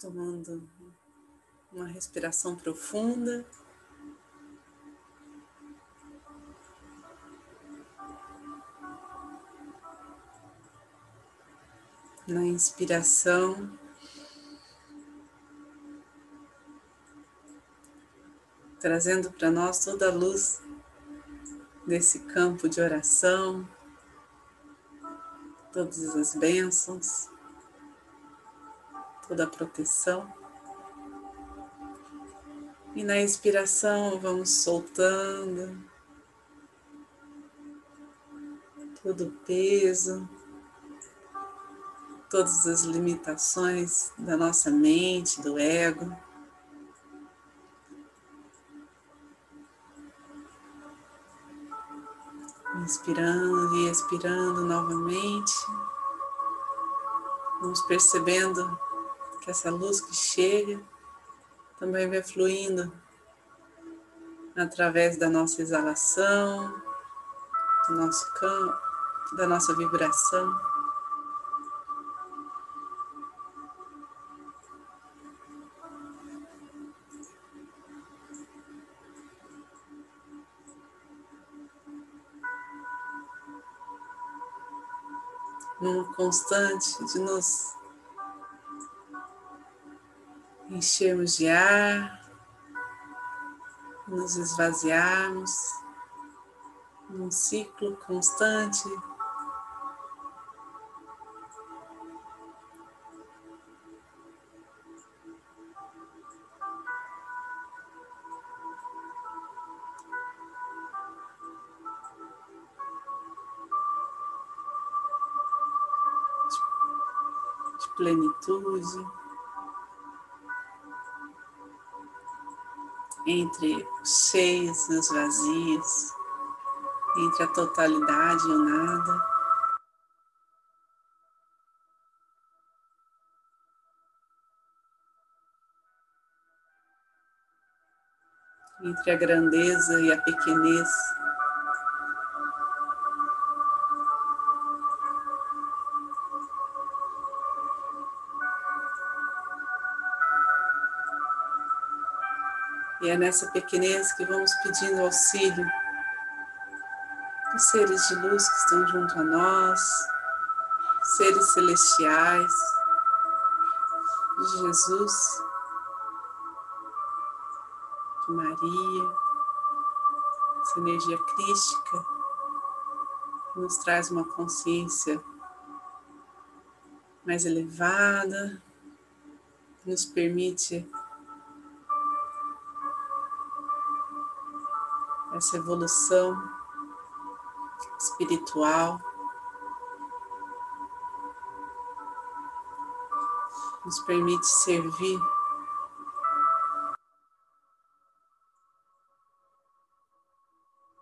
Tomando uma respiração profunda. Na inspiração, trazendo para nós toda a luz desse campo de oração, todas as bênçãos, toda a proteção. E na inspiração vamos soltando todo o peso, todas as limitações da nossa mente, do ego. Inspirando e expirando novamente. Vamos percebendo que essa luz que chega também vai fluindo através da nossa exalação, do nosso campo, da nossa vibração. Constante de nos enchermos de ar, nos esvaziarmos num ciclo constante. Plenitude. entre os cheios e os vazios, entre a totalidade e o nada. Entre a grandeza e a pequenez. É nessa pequenez que vamos pedindo auxílio. Dos seres de luz que estão junto a nós, seres celestiais, de Jesus, de Maria, essa energia crística que nos traz uma consciência mais elevada, nos permite essa evolução espiritual. Nos permite servir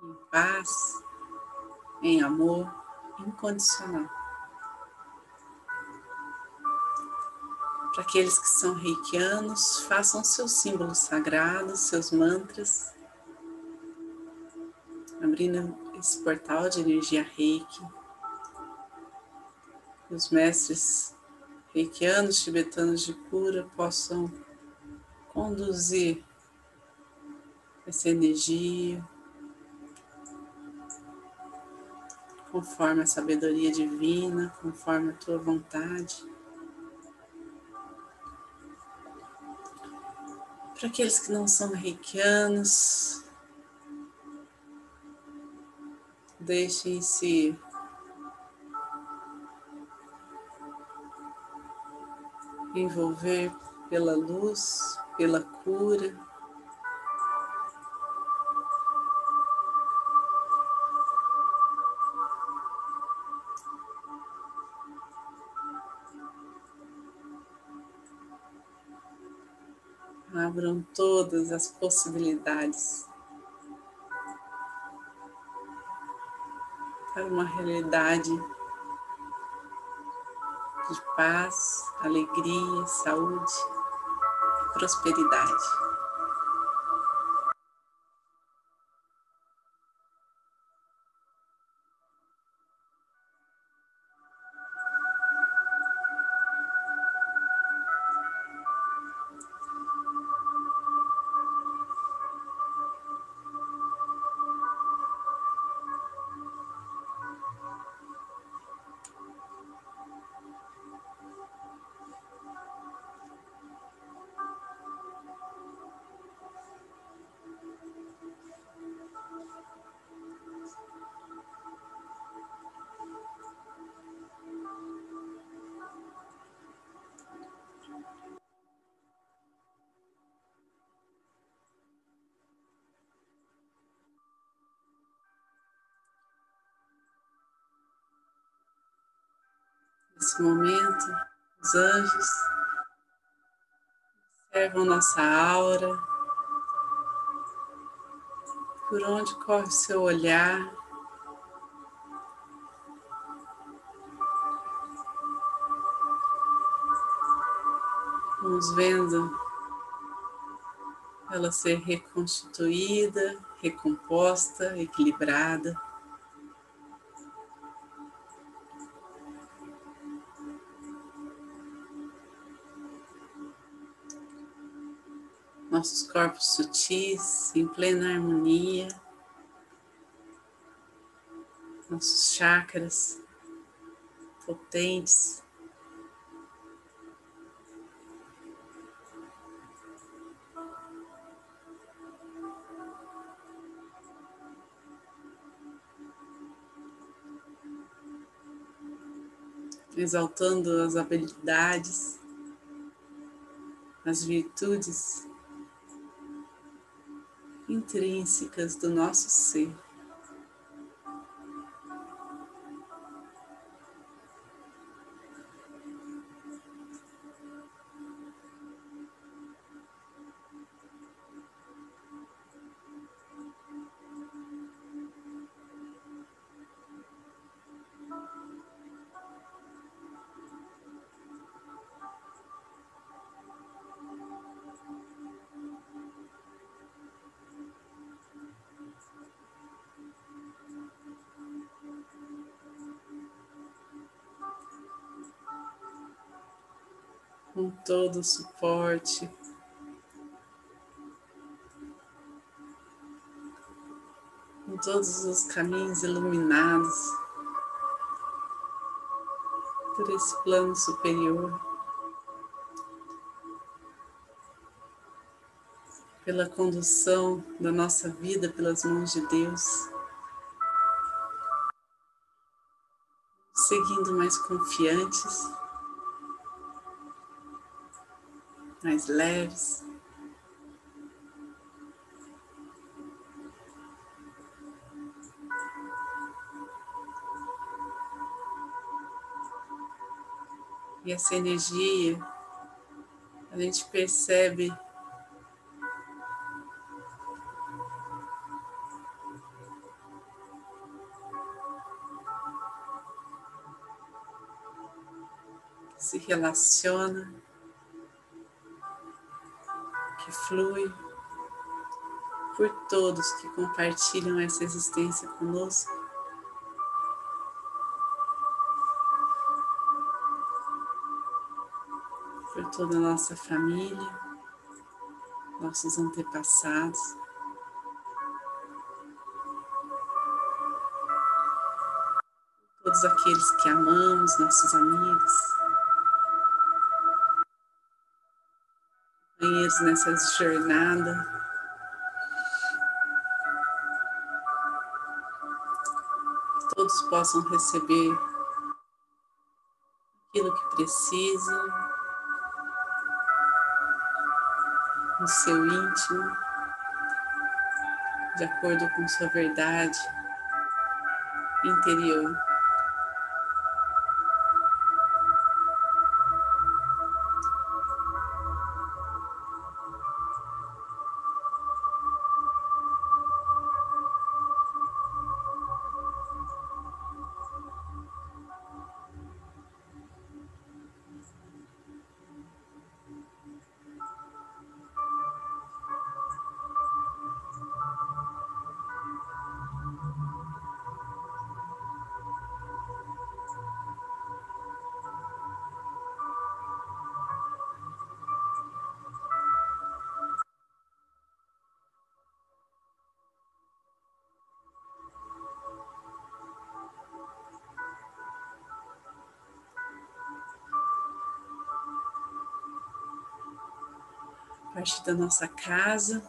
em paz, em amor incondicional. Para aqueles que são reikianos, façam seus símbolos sagrados, seus mantras abrindo esse portal de energia reiki. Que os mestres reikianos tibetanos de cura possam conduzir essa energia conforme a sabedoria divina, conforme a tua vontade. Para aqueles que não são reikianos, Deixem-se envolver pela luz, pela cura. Abram todas as possibilidades. Uma realidade de paz, alegria, saúde prosperidade. Nesse momento, os anjos observam nossa aura, por onde corre o seu olhar. Vamos vendo ela ser reconstituída, recomposta, equilibrada. Nossos corpos sutis em plena harmonia, nossos chakras potentes. exaltando as habilidades, as virtudes intrínsecas do nosso ser. Com todo o suporte. Com todos os caminhos iluminados por esse plano superior, pela condução da nossa vida pelas mãos de Deus, seguindo mais confiantes. Mais leves. E essa energia, a gente percebe se relaciona que flui por todos que compartilham essa existência conosco. Por toda a nossa família, nossos antepassados. Todos aqueles que amamos, nossos amigos. Companheiros nessa jornada. Que todos possam receber aquilo que precisam no seu íntimo, de acordo com sua verdade interior. Parte da nossa casa,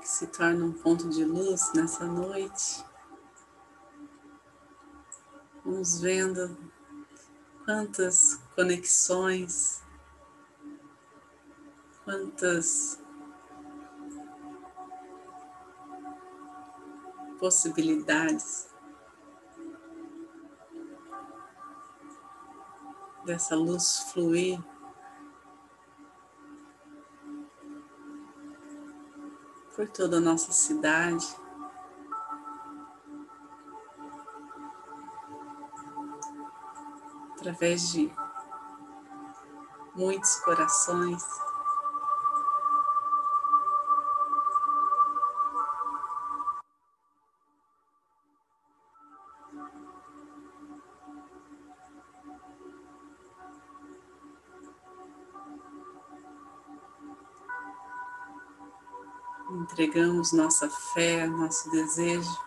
que se torna um ponto de luz nessa noite. Vamos vendo quantas conexões, quantas possibilidades dessa luz fluir por toda a nossa cidade. Através de muitos corações. Entregamos nossa fé, nosso desejo.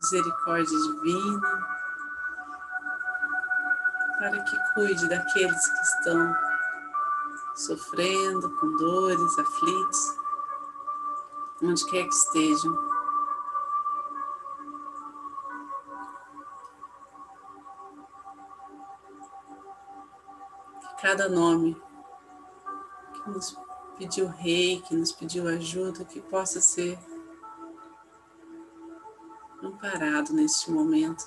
Misericórdia divina, para que cuide daqueles que estão sofrendo com dores, aflitos, onde quer que estejam. Cada nome que nos pediu rei, que nos pediu ajuda, que possa ser amparado neste momento.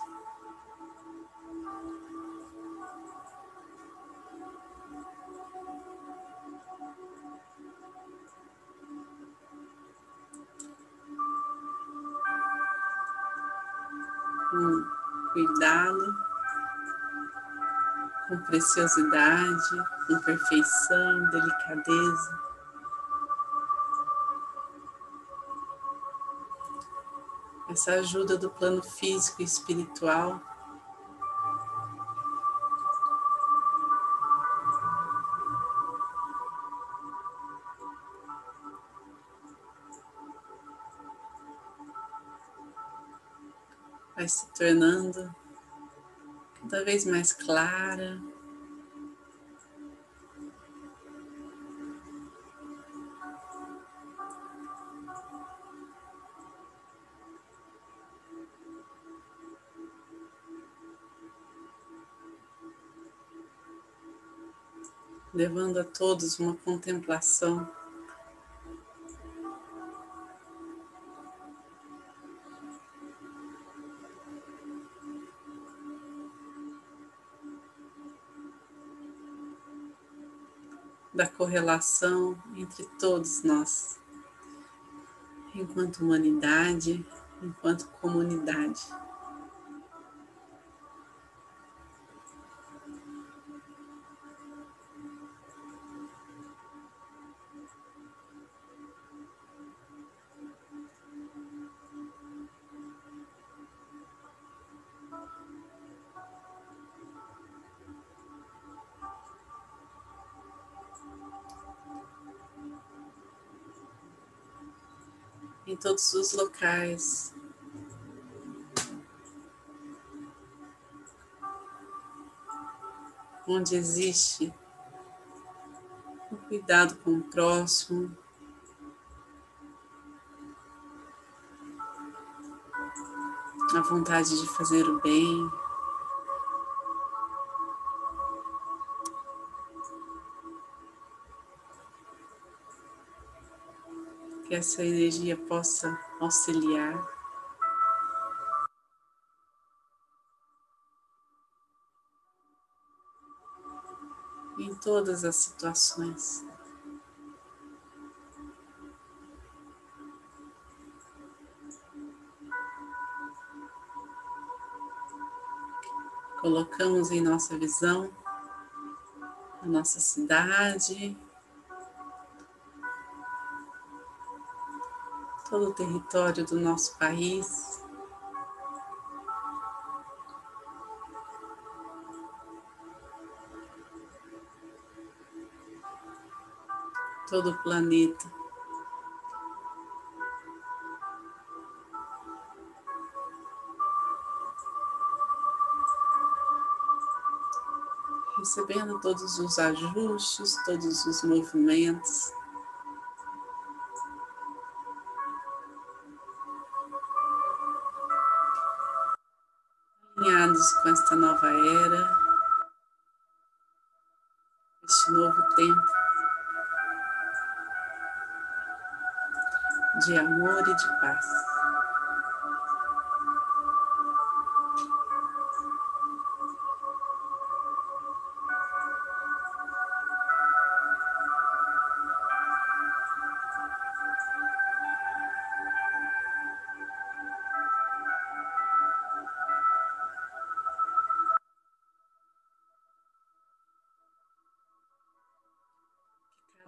Com cuidado com preciosidade, com perfeição, delicadeza. Essa ajuda do plano físico e espiritual vai se tornando cada vez mais clara. Levando a todos uma contemplação da correlação entre todos nós, enquanto humanidade, enquanto comunidade. Todos os locais. Onde existe o cuidado com o próximo, a vontade de fazer o bem. Que essa energia possa auxiliar. Em todas as situações. Colocamos em nossa visão a nossa cidade, todo o território do nosso país. Todo o planeta. Recebendo todos os ajustes, todos os movimentos. conectados com esta nova era, este novo tempo de amor e de paz.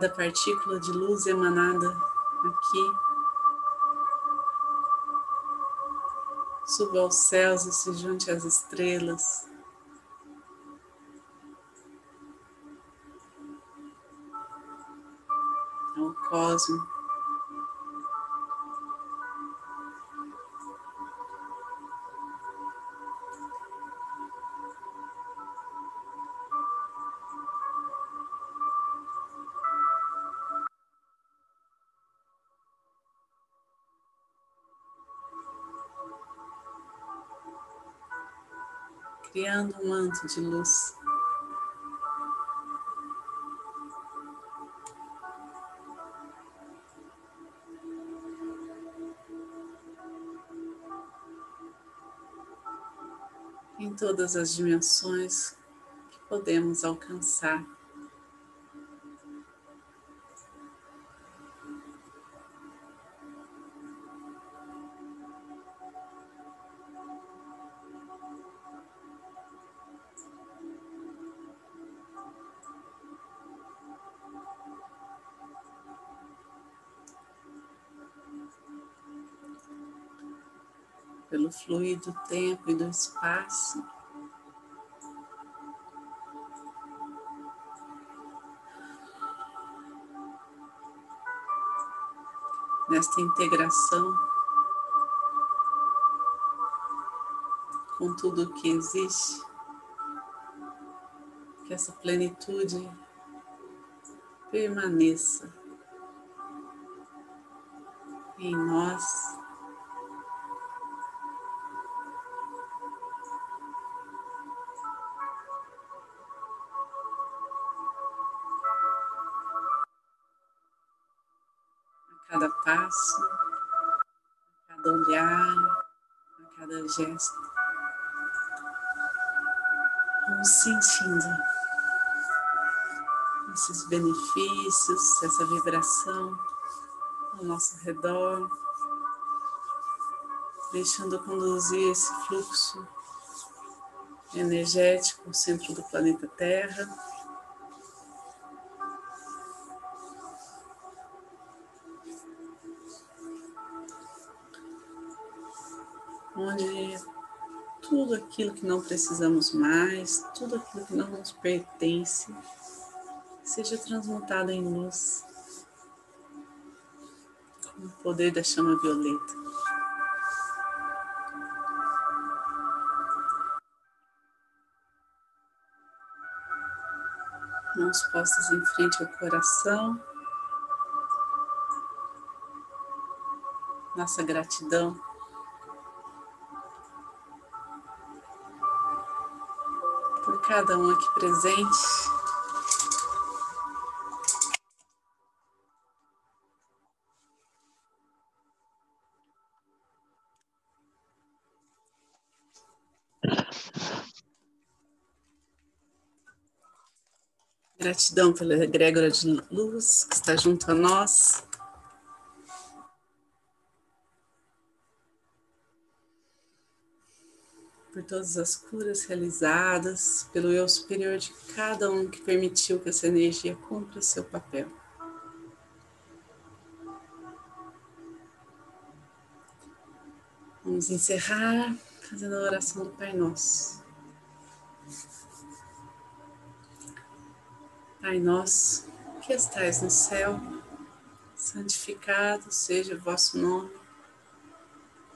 Cada partícula de luz emanada aqui suba aos céus e se junte às estrelas. Ao cosmo. Criando um manto de luz. Em todas as dimensões que podemos alcançar. Pelo fluir do tempo e do espaço. Nesta integração com tudo o que existe, que essa plenitude permaneça em nós. Cada passo, a cada olhar, a cada gesto. Vamos sentindo esses benefícios, essa vibração ao nosso redor, deixando conduzir esse fluxo energético ao centro do planeta Terra. Onde tudo aquilo que não precisamos mais, tudo aquilo que não nos pertence, seja transmutado em luz, com o poder da chama violeta. Mãos postas em frente ao coração. Nossa gratidão cada um aqui presente. Gratidão pela egrégora de luz que está junto a nós. Por todas as curas realizadas, pelo eu superior de cada um que permitiu que essa energia cumpra seu papel. Vamos encerrar fazendo a oração do Pai Nosso. Pai Nosso, que estais no céu, santificado seja o vosso nome.